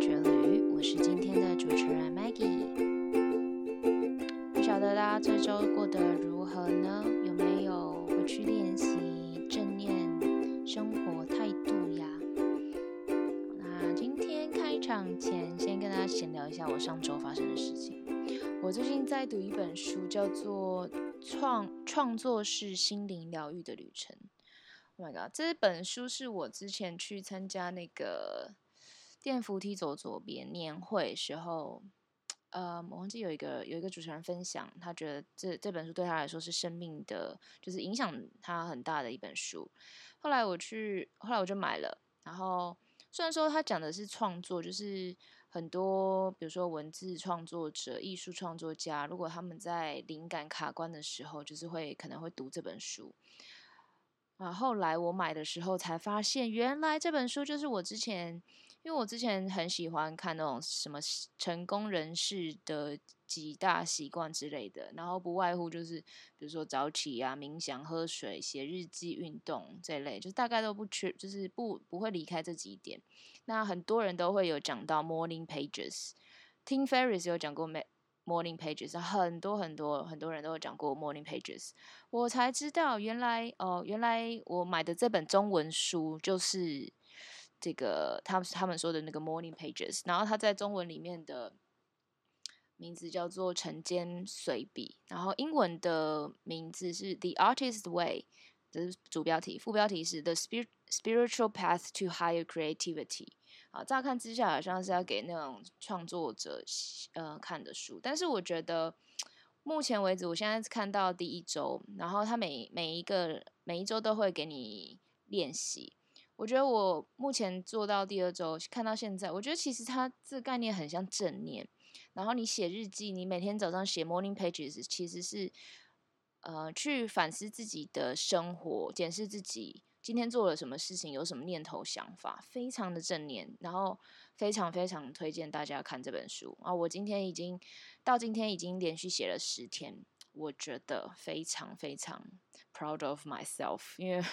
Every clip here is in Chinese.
绝旅，我是今天的主持人 Maggie。不晓得大家这周过得如何呢？有没有回去练习正念生活态度呀？那今天开场前，先跟大家闲聊一下我上周发生的事情。我最近在读一本书，叫做《创创作是心灵疗愈的旅程》。Oh my god！这本书是我之前去参加那个电扶梯走左边年会时候，呃，我忘记有一个有一个主持人分享，他觉得这这本书对他来说是生命的，就是影响他很大的一本书。后来我去，后来我就买了。然后虽然说他讲的是创作，就是很多比如说文字创作者、艺术创作家，如果他们在灵感卡关的时候，就是会可能会读这本书。啊，后来我买的时候才发现，原来这本书就是我之前，因为我之前很喜欢看那种什么成功人士的几大习惯之类的，然后不外乎就是比如说早起啊、冥想、喝水、写日记、运动这类，就大概都不缺，就是不不会离开这几点。那很多人都会有讲到 Morning Pages，Tim Ferris 有讲过？Morning Pages，很多很多很多人都有讲过 Morning Pages，我才知道原来哦，原来我买的这本中文书就是这个他们他们说的那个 Morning Pages，然后它在中文里面的名字叫做晨间随笔，然后英文的名字是 The Artist Way，这是主标题，副标题是 The Spiritual Path to Higher Creativity。啊，乍看之下好像是要给那种创作者呃看的书，但是我觉得目前为止，我现在看到第一周，然后他每每一个每一周都会给你练习。我觉得我目前做到第二周，看到现在，我觉得其实它这个概念很像正念。然后你写日记，你每天早上写 morning pages，其实是呃去反思自己的生活，检视自己。今天做了什么事情？有什么念头、想法？非常的正念，然后非常非常推荐大家看这本书啊！我今天已经到今天已经连续写了十天，我觉得非常非常 proud of myself，因为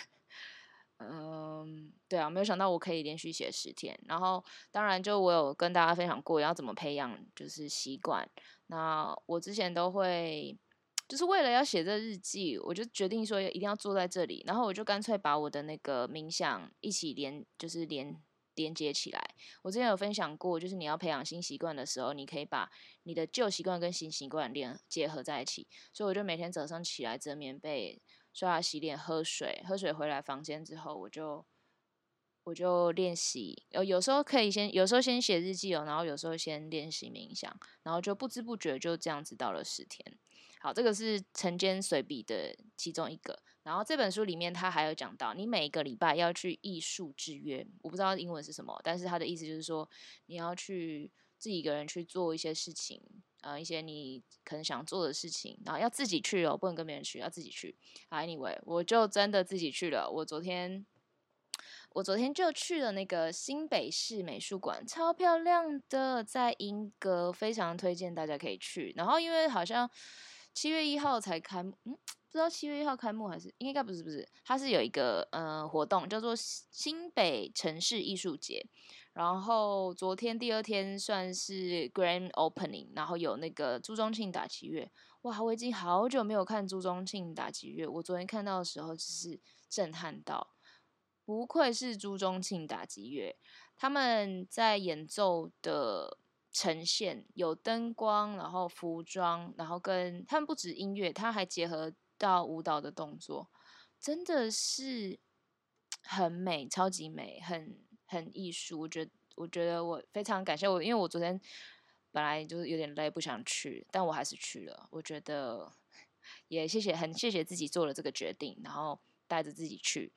嗯，对啊，没有想到我可以连续写十天。然后当然就我有跟大家分享过要怎么培养就是习惯。那我之前都会。就是为了要写这日记，我就决定说一定要坐在这里，然后我就干脆把我的那个冥想一起连，就是连连接起来。我之前有分享过，就是你要培养新习惯的时候，你可以把你的旧习惯跟新习惯连结合在一起。所以我就每天早上起来折棉被、刷牙洗脸、喝水，喝水回来房间之后，我就我就练习。有有时候可以先，有时候先写日记哦，然后有时候先练习冥想，然后就不知不觉就这样子到了十天。好，这个是晨间随笔的其中一个。然后这本书里面，他还有讲到，你每一个礼拜要去艺术制约。我不知道英文是什么，但是他的意思就是说，你要去自己一个人去做一些事情，呃，一些你可能想做的事情，然后要自己去哦，不能跟别人去，要自己去。好，Anyway，我就真的自己去了。我昨天，我昨天就去了那个新北市美术馆，超漂亮的，在英格，非常推荐大家可以去。然后因为好像。七月一号才开幕，嗯，不知道七月一号开幕还是应该不是不是，它是有一个呃活动叫做新北城市艺术节，然后昨天第二天算是 Grand Opening，然后有那个朱宗庆打击乐，哇，我已经好久没有看朱宗庆打击乐，我昨天看到的时候只是震撼到，不愧是朱宗庆打击乐，他们在演奏的。呈现有灯光，然后服装，然后跟他们不止音乐，他还结合到舞蹈的动作，真的是很美，超级美，很很艺术。我觉得，我觉得我非常感谢我，因为我昨天本来就是有点累，不想去，但我还是去了。我觉得也谢谢，很谢谢自己做了这个决定，然后带着自己去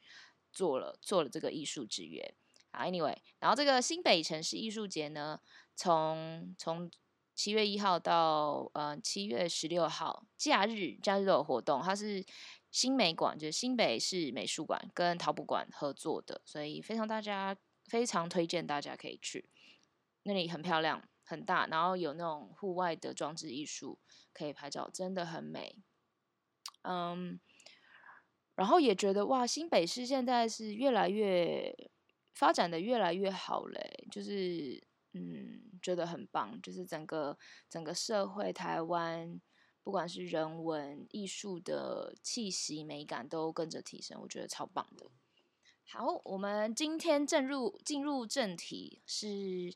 做了做了这个艺术之约。啊，Anyway，然后这个新北城市艺术节呢？从从七月一号到呃七月十六号，假日假日都有活动。它是新美馆，就是新北市美术馆跟陶博馆合作的，所以非常大家非常推荐大家可以去。那里很漂亮，很大，然后有那种户外的装置艺术可以拍照，真的很美。嗯，然后也觉得哇，新北市现在是越来越发展的越来越好嘞，就是。嗯，觉得很棒，就是整个整个社会台湾，不管是人文、艺术的气息、美感都跟着提升，我觉得超棒的。好，我们今天正入进入正题，是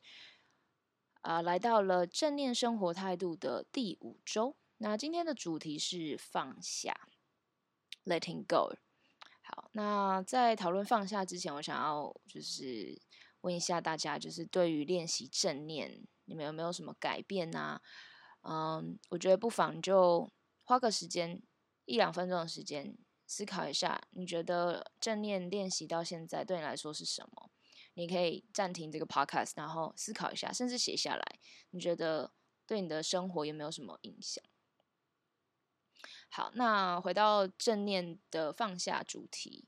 啊，来到了正念生活态度的第五周。那今天的主题是放下，letting go。好，那在讨论放下之前，我想要就是问一下大家，就是对于练习正念，你们有没有什么改变呢？嗯，我觉得不妨就花个时间一两分钟的时间思考一下，你觉得正念练习到现在对你来说是什么？你可以暂停这个 podcast，然后思考一下，甚至写下来，你觉得对你的生活有没有什么影响？好，那回到正念的放下主题，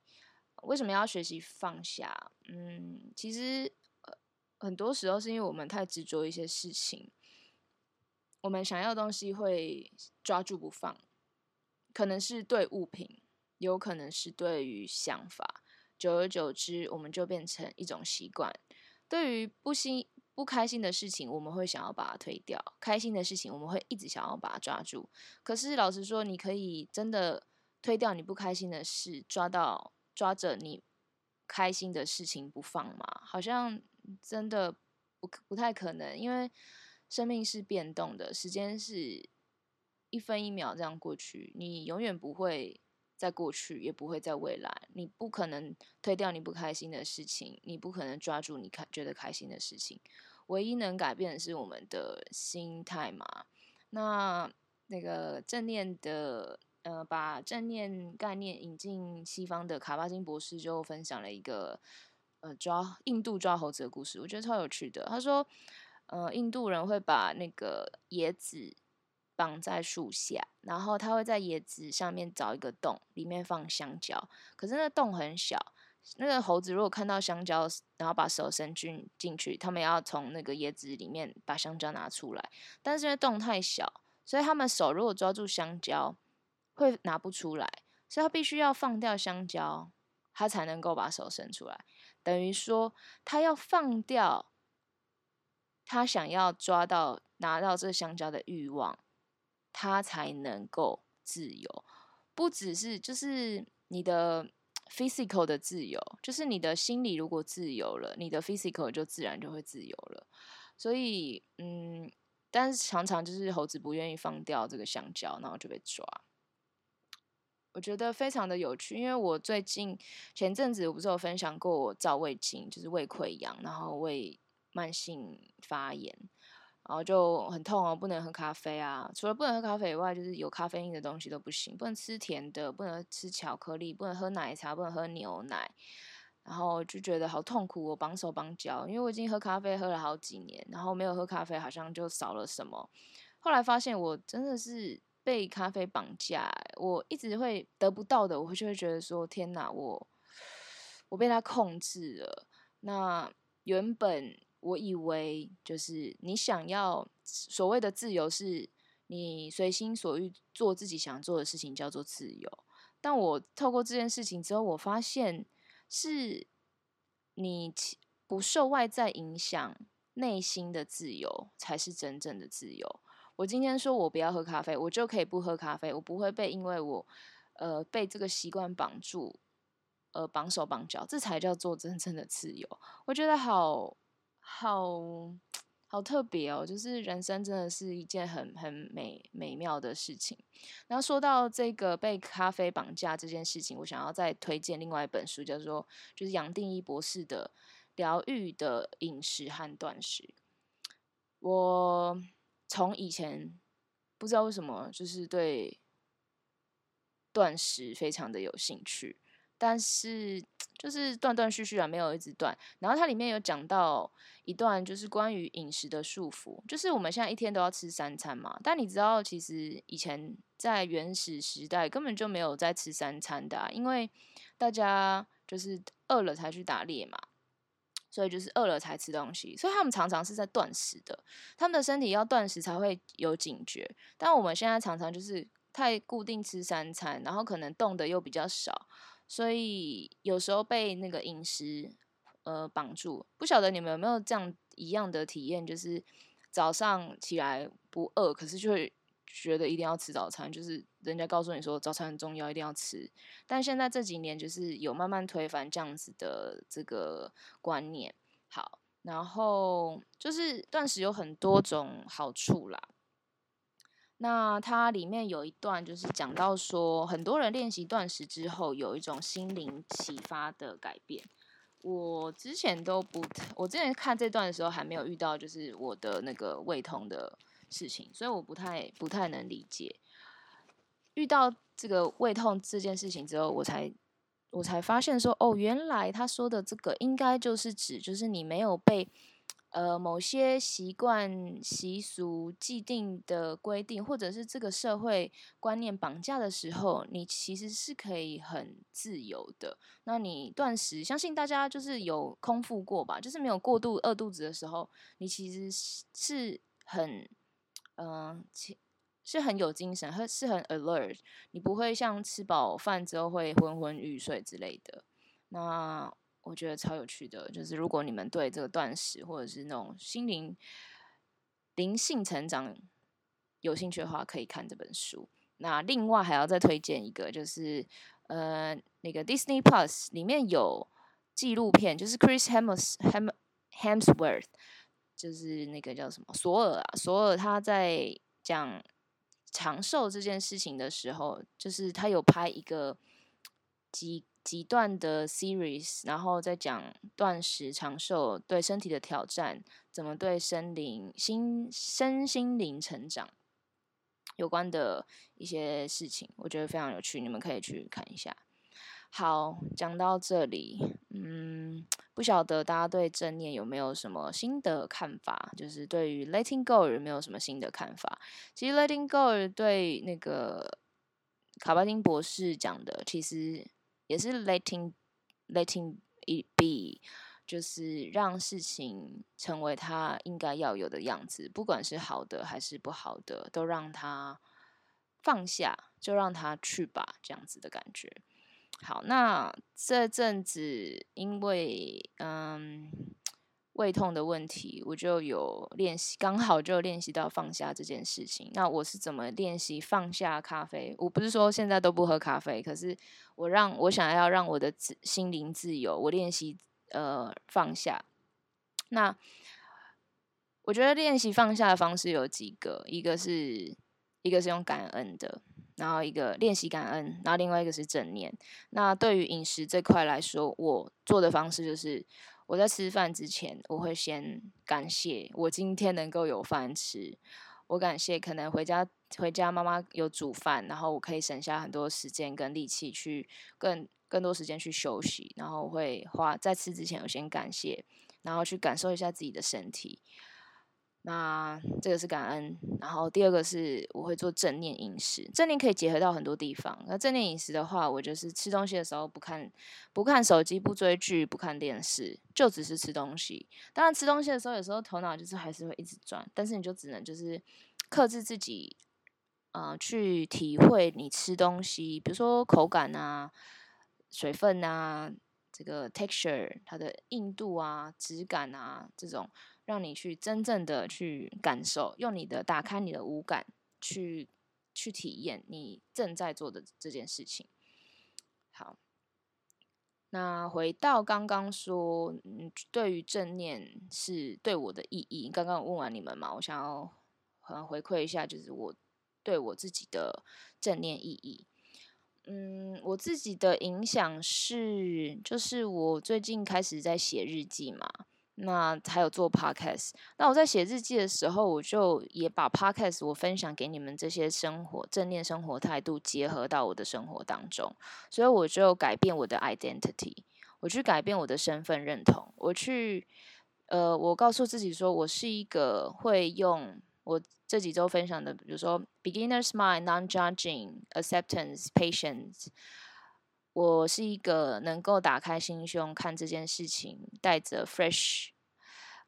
为什么要学习放下？嗯，其实呃很多时候是因为我们太执着一些事情，我们想要的东西会抓住不放，可能是对物品，有可能是对于想法，久而久之，我们就变成一种习惯，对于不心。不开心的事情，我们会想要把它推掉；开心的事情，我们会一直想要把它抓住。可是，老实说，你可以真的推掉你不开心的事，抓到抓着你开心的事情不放吗？好像真的不不太可能，因为生命是变动的，时间是一分一秒这样过去，你永远不会。在过去也不会在未来，你不可能推掉你不开心的事情，你不可能抓住你开觉得开心的事情。唯一能改变的是我们的心态嘛？那那个正念的呃，把正念概念引进西方的卡巴金博士就分享了一个呃抓印度抓猴子的故事，我觉得超有趣的。他说，呃，印度人会把那个椰子。绑在树下，然后他会在椰子上面找一个洞，里面放香蕉。可是那洞很小，那个猴子如果看到香蕉，然后把手伸进进去，他们要从那个椰子里面把香蕉拿出来。但是因为洞太小，所以他们手如果抓住香蕉，会拿不出来。所以他必须要放掉香蕉，他才能够把手伸出来。等于说，他要放掉他想要抓到拿到这香蕉的欲望。他才能够自由，不只是就是你的 physical 的自由，就是你的心理如果自由了，你的 physical 就自然就会自由了。所以，嗯，但是常常就是猴子不愿意放掉这个香蕉，然后就被抓。我觉得非常的有趣，因为我最近前阵子我不是有分享过我照胃镜，就是胃溃疡，然后胃慢性发炎。然后就很痛哦，不能喝咖啡啊！除了不能喝咖啡以外，就是有咖啡因的东西都不行，不能吃甜的，不能吃巧克力，不能喝奶茶，不能喝牛奶。然后就觉得好痛苦，我绑手绑脚，因为我已经喝咖啡喝了好几年，然后没有喝咖啡，好像就少了什么。后来发现我真的是被咖啡绑架，我一直会得不到的，我就会觉得说：天哪，我我被他控制了。那原本。我以为就是你想要所谓的自由，是你随心所欲做自己想做的事情，叫做自由。但我透过这件事情之后，我发现是你不受外在影响，内心的自由才是真正的自由。我今天说我不要喝咖啡，我就可以不喝咖啡，我不会被因为我呃被这个习惯绑住，呃绑手绑脚，这才叫做真正的自由。我觉得好。好好特别哦，就是人生真的是一件很很美美妙的事情。然后说到这个被咖啡绑架这件事情，我想要再推荐另外一本书，叫做就是杨定一博士的《疗愈的饮食和断食》。我从以前不知道为什么，就是对断食非常的有兴趣。但是就是断断续续啊，没有一直断。然后它里面有讲到一段，就是关于饮食的束缚，就是我们现在一天都要吃三餐嘛。但你知道，其实以前在原始时代根本就没有在吃三餐的，因为大家就是饿了才去打猎嘛，所以就是饿了才吃东西，所以他们常常是在断食的。他们的身体要断食才会有警觉，但我们现在常常就是太固定吃三餐，然后可能动的又比较少。所以有时候被那个饮食呃绑住，不晓得你们有没有这样一样的体验，就是早上起来不饿，可是就会觉得一定要吃早餐，就是人家告诉你说早餐很重要，一定要吃。但现在这几年就是有慢慢推翻这样子的这个观念。好，然后就是断食有很多种好处啦。那它里面有一段就是讲到说，很多人练习断食之后，有一种心灵启发的改变。我之前都不，我之前看这段的时候还没有遇到，就是我的那个胃痛的事情，所以我不太不太能理解。遇到这个胃痛这件事情之后，我才我才发现说，哦，原来他说的这个应该就是指，就是你没有被。呃，某些习惯、习俗、既定的规定，或者是这个社会观念绑架的时候，你其实是可以很自由的。那你断食，相信大家就是有空腹过吧，就是没有过度饿肚子的时候，你其实是很，嗯，是很有精神，是很 alert，你不会像吃饱饭之后会昏昏欲睡之类的。那。我觉得超有趣的，就是如果你们对这个断食或者是那种心灵灵性成长有兴趣的话，可以看这本书。那另外还要再推荐一个，就是呃那个 Disney Plus 里面有纪录片，就是 Chris Hems Hem Hemsworth，就是那个叫什么索尔啊，索尔他在讲长寿这件事情的时候，就是他有拍一个几。极段的 series，然后再讲断食长寿对身体的挑战，怎么对身灵心身心灵成长有关的一些事情，我觉得非常有趣，你们可以去看一下。好，讲到这里，嗯，不晓得大家对正念有没有什么新的看法？就是对于 letting go 有没有什么新的看法？其实 letting go 对那个卡巴丁博士讲的，其实。也是 letting letting it be，就是让事情成为它应该要有的样子，不管是好的还是不好的，都让它放下，就让它去吧，这样子的感觉。好，那这阵子因为嗯。胃痛的问题，我就有练习，刚好就练习到放下这件事情。那我是怎么练习放下咖啡？我不是说现在都不喝咖啡，可是我让我想要让我的自心灵自由，我练习呃放下。那我觉得练习放下的方式有几个，一个是一个是用感恩的，然后一个练习感恩，然后另外一个是正念。那对于饮食这块来说，我做的方式就是。我在吃饭之前，我会先感谢我今天能够有饭吃。我感谢可能回家回家妈妈有煮饭，然后我可以省下很多时间跟力气去更更多时间去休息。然后我会花在吃之前，我先感谢，然后去感受一下自己的身体。那这个是感恩，然后第二个是我会做正念饮食，正念可以结合到很多地方。那正念饮食的话，我就是吃东西的时候不看不看手机、不追剧、不看电视，就只是吃东西。当然吃东西的时候，有时候头脑就是还是会一直转，但是你就只能就是克制自己，呃，去体会你吃东西，比如说口感啊、水分啊、这个 texture 它的硬度啊、质感啊这种。让你去真正的去感受，用你的打开你的五感去去体验你正在做的这件事情。好，那回到刚刚说，嗯，对于正念是对我的意义。刚刚问完你们嘛，我想要回馈一下，就是我对我自己的正念意义。嗯，我自己的影响是，就是我最近开始在写日记嘛。那还有做 podcast，那我在写日记的时候，我就也把 podcast 我分享给你们这些生活正念生活态度结合到我的生活当中，所以我就改变我的 identity，我去改变我的身份认同，我去呃，我告诉自己说我是一个会用我这几周分享的，比如说 beginner's mind, non-judging, acceptance, patience。我是一个能够打开心胸看这件事情，带着 fresh，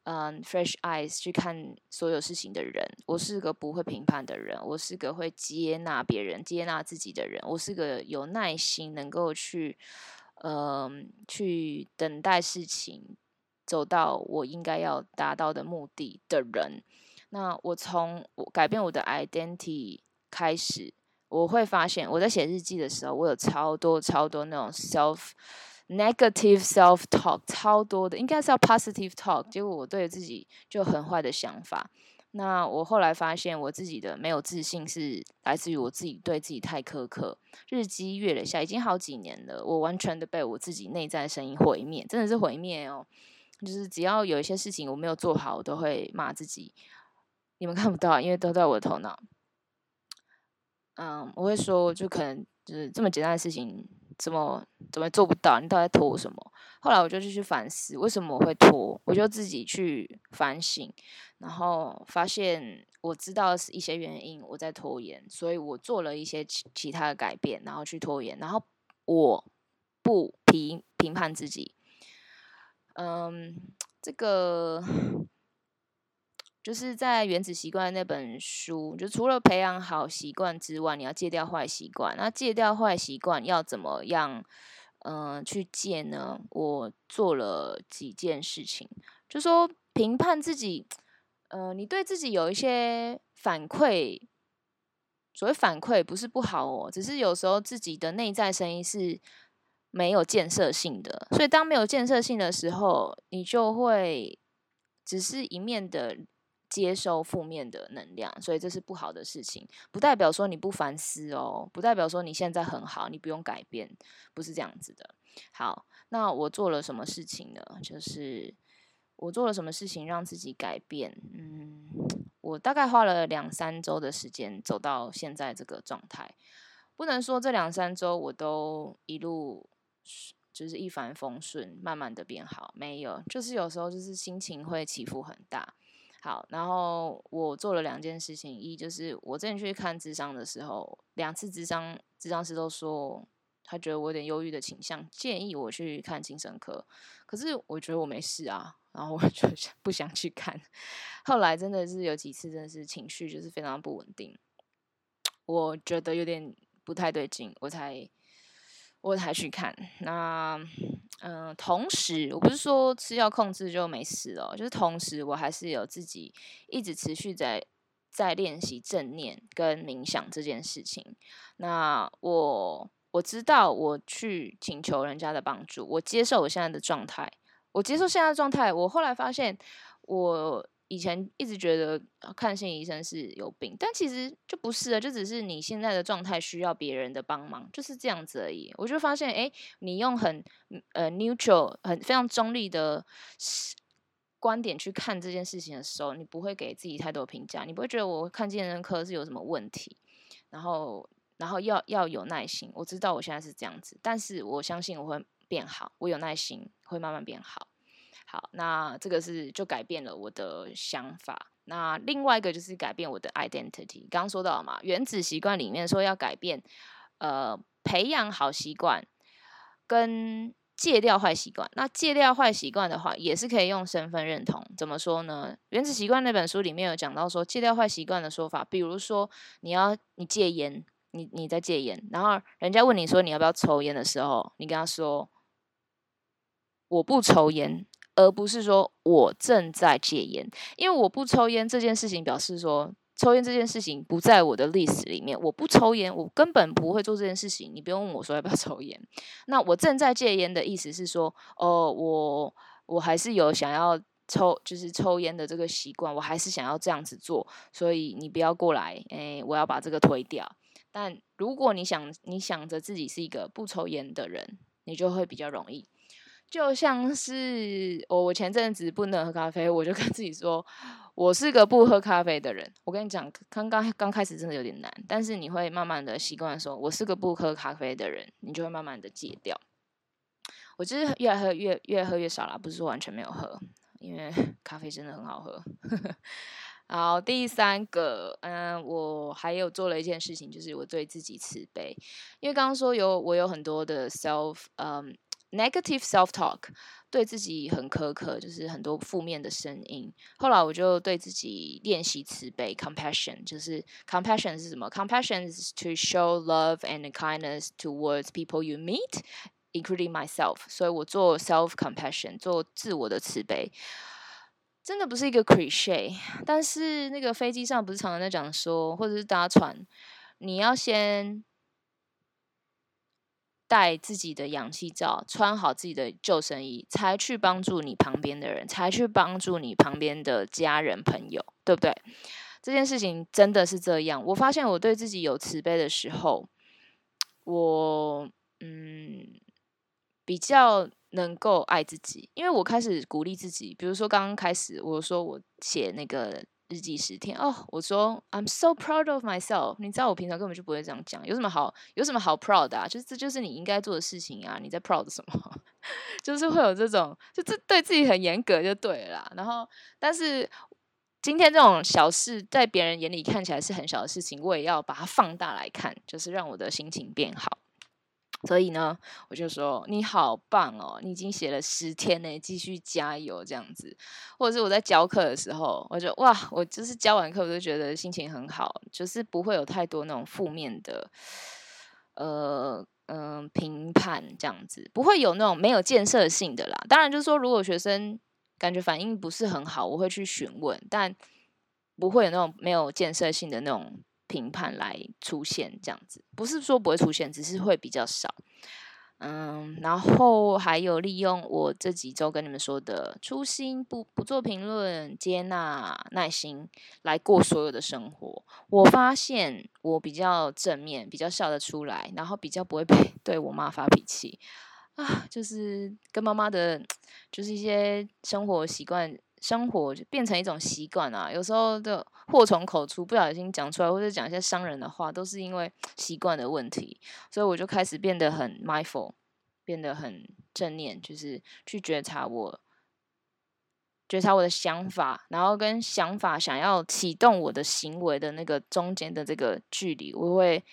嗯，fresh eyes 去看所有事情的人。我是个不会评判的人，我是个会接纳别人、接纳自己的人。我是个有耐心，能够去，嗯，去等待事情走到我应该要达到的目的的人。那我从我改变我的 identity 开始，我会发现我在写日记的时候，我有超多超多那种 self negative self talk，超多的，应该是要 positive talk。结果我对自己就很坏的想法。那我后来发现，我自己的没有自信是来自于我自己对自己太苛刻。日积月累下，已经好几年了，我完全的被我自己内在声音毁灭，真的是毁灭哦。就是只要有一些事情我没有做好，我都会骂自己。你们看不到，因为都在我的头脑。嗯，我会说，就可能就是这么简单的事情。怎么怎么做不到？你到底拖什么？后来我就去反思，为什么我会拖？我就自己去反省，然后发现我知道是一些原因我在拖延，所以我做了一些其其他的改变，然后去拖延。然后我不评评判自己，嗯，这个。就是在《原子习惯》那本书，就除了培养好习惯之外，你要戒掉坏习惯。那戒掉坏习惯要怎么样？嗯，去戒呢？我做了几件事情，就说评判自己。呃，你对自己有一些反馈，所谓反馈不是不好哦，只是有时候自己的内在声音是没有建设性的。所以当没有建设性的时候，你就会只是一面的。接收负面的能量，所以这是不好的事情，不代表说你不反思哦，不代表说你现在很好，你不用改变，不是这样子的。好，那我做了什么事情呢？就是我做了什么事情让自己改变？嗯，我大概花了两三周的时间走到现在这个状态，不能说这两三周我都一路就是一帆风顺，慢慢的变好，没有，就是有时候就是心情会起伏很大。好，然后我做了两件事情，一就是我之前去看智商的时候，两次智商智商师都说他觉得我有点忧郁的倾向，建议我去看精神科。可是我觉得我没事啊，然后我 就不想去看。后来真的是有几次真的是情绪就是非常不稳定，我觉得有点不太对劲，我才。我才去看那，嗯，同时我不是说吃药控制就没事了，就是同时我还是有自己一直持续在在练习正念跟冥想这件事情。那我我知道我去请求人家的帮助，我接受我现在的状态，我接受现在的状态。我后来发现我。以前一直觉得看心理医生是有病，但其实就不是啊，就只是你现在的状态需要别人的帮忙，就是这样子而已。我就发现，哎，你用很呃 neutral 很非常中立的观点去看这件事情的时候，你不会给自己太多评价，你不会觉得我看健身科是有什么问题，然后然后要要有耐心。我知道我现在是这样子，但是我相信我会变好，我有耐心会慢慢变好。好，那这个是就改变了我的想法。那另外一个就是改变我的 identity。刚刚说到嘛，原子习惯里面说要改变，呃，培养好习惯跟戒掉坏习惯。那戒掉坏习惯的话，也是可以用身份认同。怎么说呢？原子习惯那本书里面有讲到说，戒掉坏习惯的说法，比如说你要你戒烟，你你在戒烟，然后人家问你说你要不要抽烟的时候，你跟他说我不抽烟。而不是说我正在戒烟，因为我不抽烟这件事情表示说抽烟这件事情不在我的历史里面。我不抽烟，我根本不会做这件事情。你不用问我说要不要抽烟。那我正在戒烟的意思是说，哦，我我还是有想要抽，就是抽烟的这个习惯，我还是想要这样子做。所以你不要过来，诶，我要把这个推掉。但如果你想你想着自己是一个不抽烟的人，你就会比较容易。就像是我，我前阵子不能喝咖啡，我就跟自己说，我是个不喝咖啡的人。我跟你讲，刚刚刚开始真的有点难，但是你会慢慢的习惯说，我是个不喝咖啡的人，你就会慢慢的戒掉。我就是越喝越越喝越少了，不是说完全没有喝，因为 咖啡真的很好喝。好，第三个，嗯，我还有做了一件事情，就是我对自己慈悲，因为刚刚说有我有很多的 self，嗯。Negative self-talk，对自己很苛刻，就是很多负面的声音。后来我就对自己练习慈悲，compassion，就是 compassion 是什么？compassion is to show love and kindness towards people you meet including myself，所以我做 self compassion，做自我的慈悲，真的不是一个 cliche。但是那个飞机上不是常常在讲说，或者是搭船，你要先带自己的氧气罩，穿好自己的救生衣，才去帮助你旁边的人，才去帮助你旁边的家人朋友，对不对？这件事情真的是这样。我发现我对自己有慈悲的时候，我嗯比较能够爱自己，因为我开始鼓励自己。比如说刚刚开始，我说我写那个日记十天哦，我说 I'm so proud of myself。你知道我平常根本就不会这样讲，有什么好有什么好 proud 啊？就是这就是你应该做的事情啊！你在 proud 什么？就是会有这种，就这对自己很严格就对了。然后，但是。今天这种小事，在别人眼里看起来是很小的事情，我也要把它放大来看，就是让我的心情变好。所以呢，我就说你好棒哦，你已经写了十天呢，继续加油这样子。或者是我在教课的时候，我就哇，我就是教完课我就觉得心情很好，就是不会有太多那种负面的，呃嗯评判这样子，不会有那种没有建设性的啦。当然就是说，如果学生。感觉反应不是很好，我会去询问，但不会有那种没有建设性的那种评判来出现，这样子不是说不会出现，只是会比较少。嗯，然后还有利用我这几周跟你们说的初心，不不做评论，接纳，耐心来过所有的生活。我发现我比较正面，比较笑得出来，然后比较不会被对我妈发脾气。啊，就是跟妈妈的，就是一些生活习惯，生活就变成一种习惯啊。有时候的祸从口出，不小心讲出来，或者讲一些伤人的话，都是因为 习惯的问题。所以我就开始变得很 mindful，变得很正念，就是去觉察我，觉察我的想法，然后跟想法想要启动我的行为的那个中间的这个距离，我会。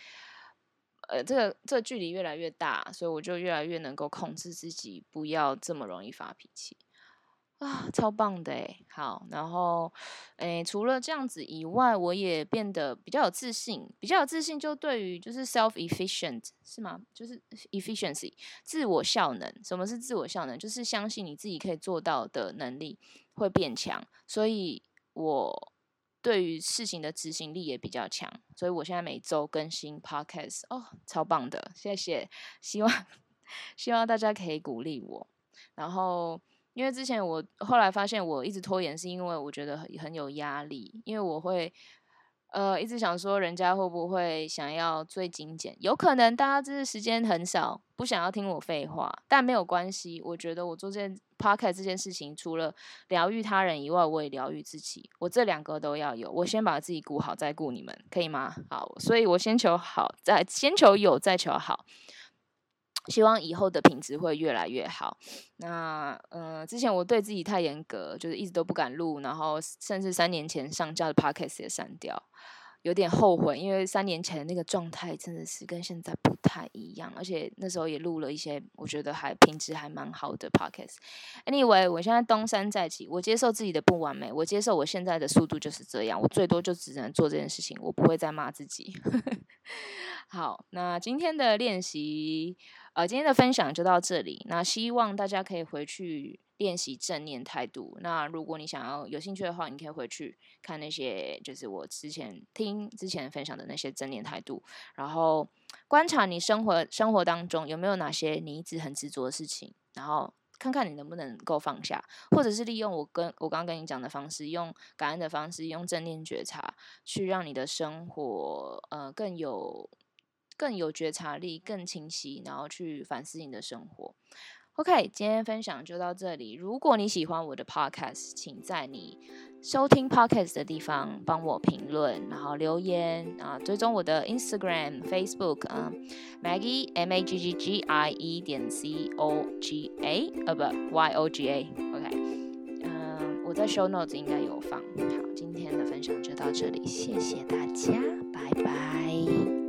呃，这个这个距离越来越大，所以我就越来越能够控制自己，不要这么容易发脾气啊，超棒的诶。好，然后诶，除了这样子以外，我也变得比较有自信，比较有自信，就对于就是 self efficient 是吗？就是 efficiency 自我效能。什么是自我效能？就是相信你自己可以做到的能力会变强，所以我。对于事情的执行力也比较强，所以我现在每周更新 podcast 哦，超棒的，谢谢，希望 希望大家可以鼓励我。然后，因为之前我后来发现我一直拖延，是因为我觉得很很有压力，因为我会。呃，一直想说人家会不会想要最精简？有可能大家就是时间很少，不想要听我废话，但没有关系。我觉得我做这件 p o c a s t 这件事情，除了疗愈他人以外，我也疗愈自己。我这两个都要有，我先把自己顾好，再顾你们，可以吗？好，所以我先求好，再先求有，再求好。希望以后的品质会越来越好。那嗯，之前我对自己太严格，就是一直都不敢录，然后甚至三年前上架的 podcast 也删掉，有点后悔，因为三年前的那个状态真的是跟现在不太一样，而且那时候也录了一些我觉得还品质还蛮好的 podcast。Anyway，我现在东山再起，我接受自己的不完美，我接受我现在的速度就是这样，我最多就只能做这件事情，我不会再骂自己。好，那今天的练习。呃，今天的分享就到这里。那希望大家可以回去练习正念态度。那如果你想要有兴趣的话，你可以回去看那些，就是我之前听之前分享的那些正念态度，然后观察你生活生活当中有没有哪些你一直很执着的事情，然后看看你能不能够放下，或者是利用我跟我刚刚跟你讲的方式，用感恩的方式，用正念觉察，去让你的生活呃更有。更有觉察力，更清晰，然后去反思你的生活。OK，今天分享就到这里。如果你喜欢我的 Podcast，请在你收听 Podcast 的地方帮我评论，然后留言啊，追踪我的 Instagram、Facebook 啊，Maggie M A G G G I E 点 C O G A，呃不 Y O G A。OK，嗯，我在 Show Notes 应该有放。好，今天的分享就到这里，谢谢大家，拜拜。